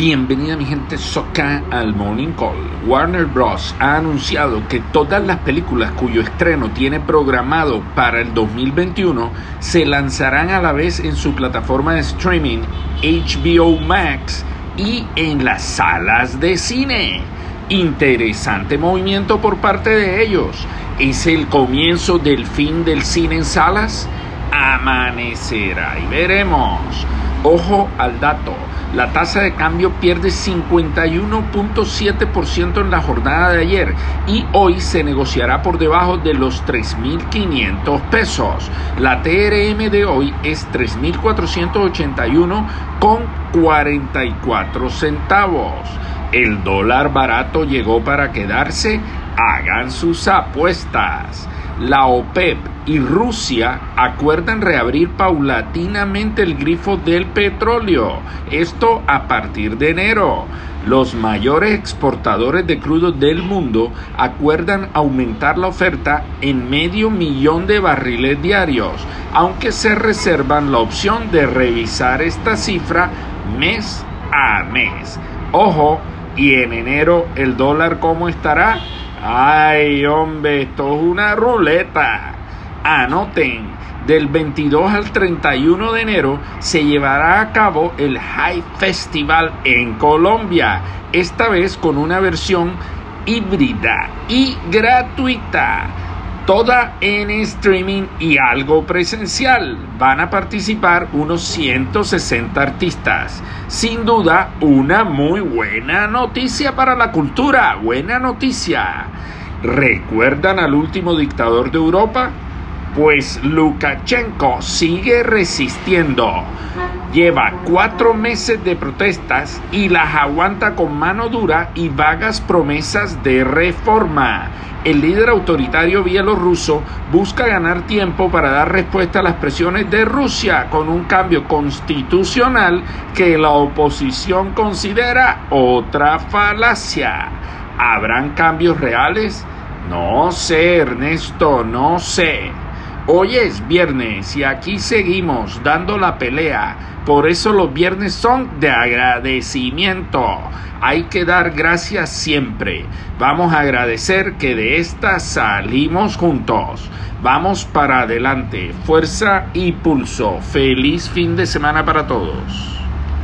Bienvenida mi gente soca al Morning Call. Warner Bros. ha anunciado que todas las películas cuyo estreno tiene programado para el 2021 se lanzarán a la vez en su plataforma de streaming HBO Max y en las salas de cine. Interesante movimiento por parte de ellos. ¿Es el comienzo del fin del cine en salas? Amanecerá y veremos. Ojo al dato la tasa de cambio pierde 51.7% en la jornada de ayer y hoy se negociará por debajo de los 3.500 pesos. La TRM de hoy es 3.481 con 44 centavos. El dólar barato llegó para quedarse. Hagan sus apuestas la OPEP y Rusia acuerdan reabrir paulatinamente el grifo del petróleo, esto a partir de enero. Los mayores exportadores de crudo del mundo acuerdan aumentar la oferta en medio millón de barriles diarios, aunque se reservan la opción de revisar esta cifra mes a mes. Ojo, y en enero el dólar cómo estará? Ay, hombre, esto es una ruleta. Anoten, del 22 al 31 de enero se llevará a cabo el High Festival en Colombia, esta vez con una versión híbrida y gratuita toda en streaming y algo presencial. Van a participar unos 160 artistas. Sin duda, una muy buena noticia para la cultura. Buena noticia. ¿Recuerdan al último dictador de Europa? Pues Lukashenko sigue resistiendo. Lleva cuatro meses de protestas y las aguanta con mano dura y vagas promesas de reforma el líder autoritario bielorruso busca ganar tiempo para dar respuesta a las presiones de Rusia con un cambio constitucional que la oposición considera otra falacia. ¿Habrán cambios reales? No sé, Ernesto, no sé. Hoy es viernes y aquí seguimos dando la pelea. Por eso los viernes son de agradecimiento. Hay que dar gracias siempre. Vamos a agradecer que de esta salimos juntos. Vamos para adelante. Fuerza y pulso. Feliz fin de semana para todos.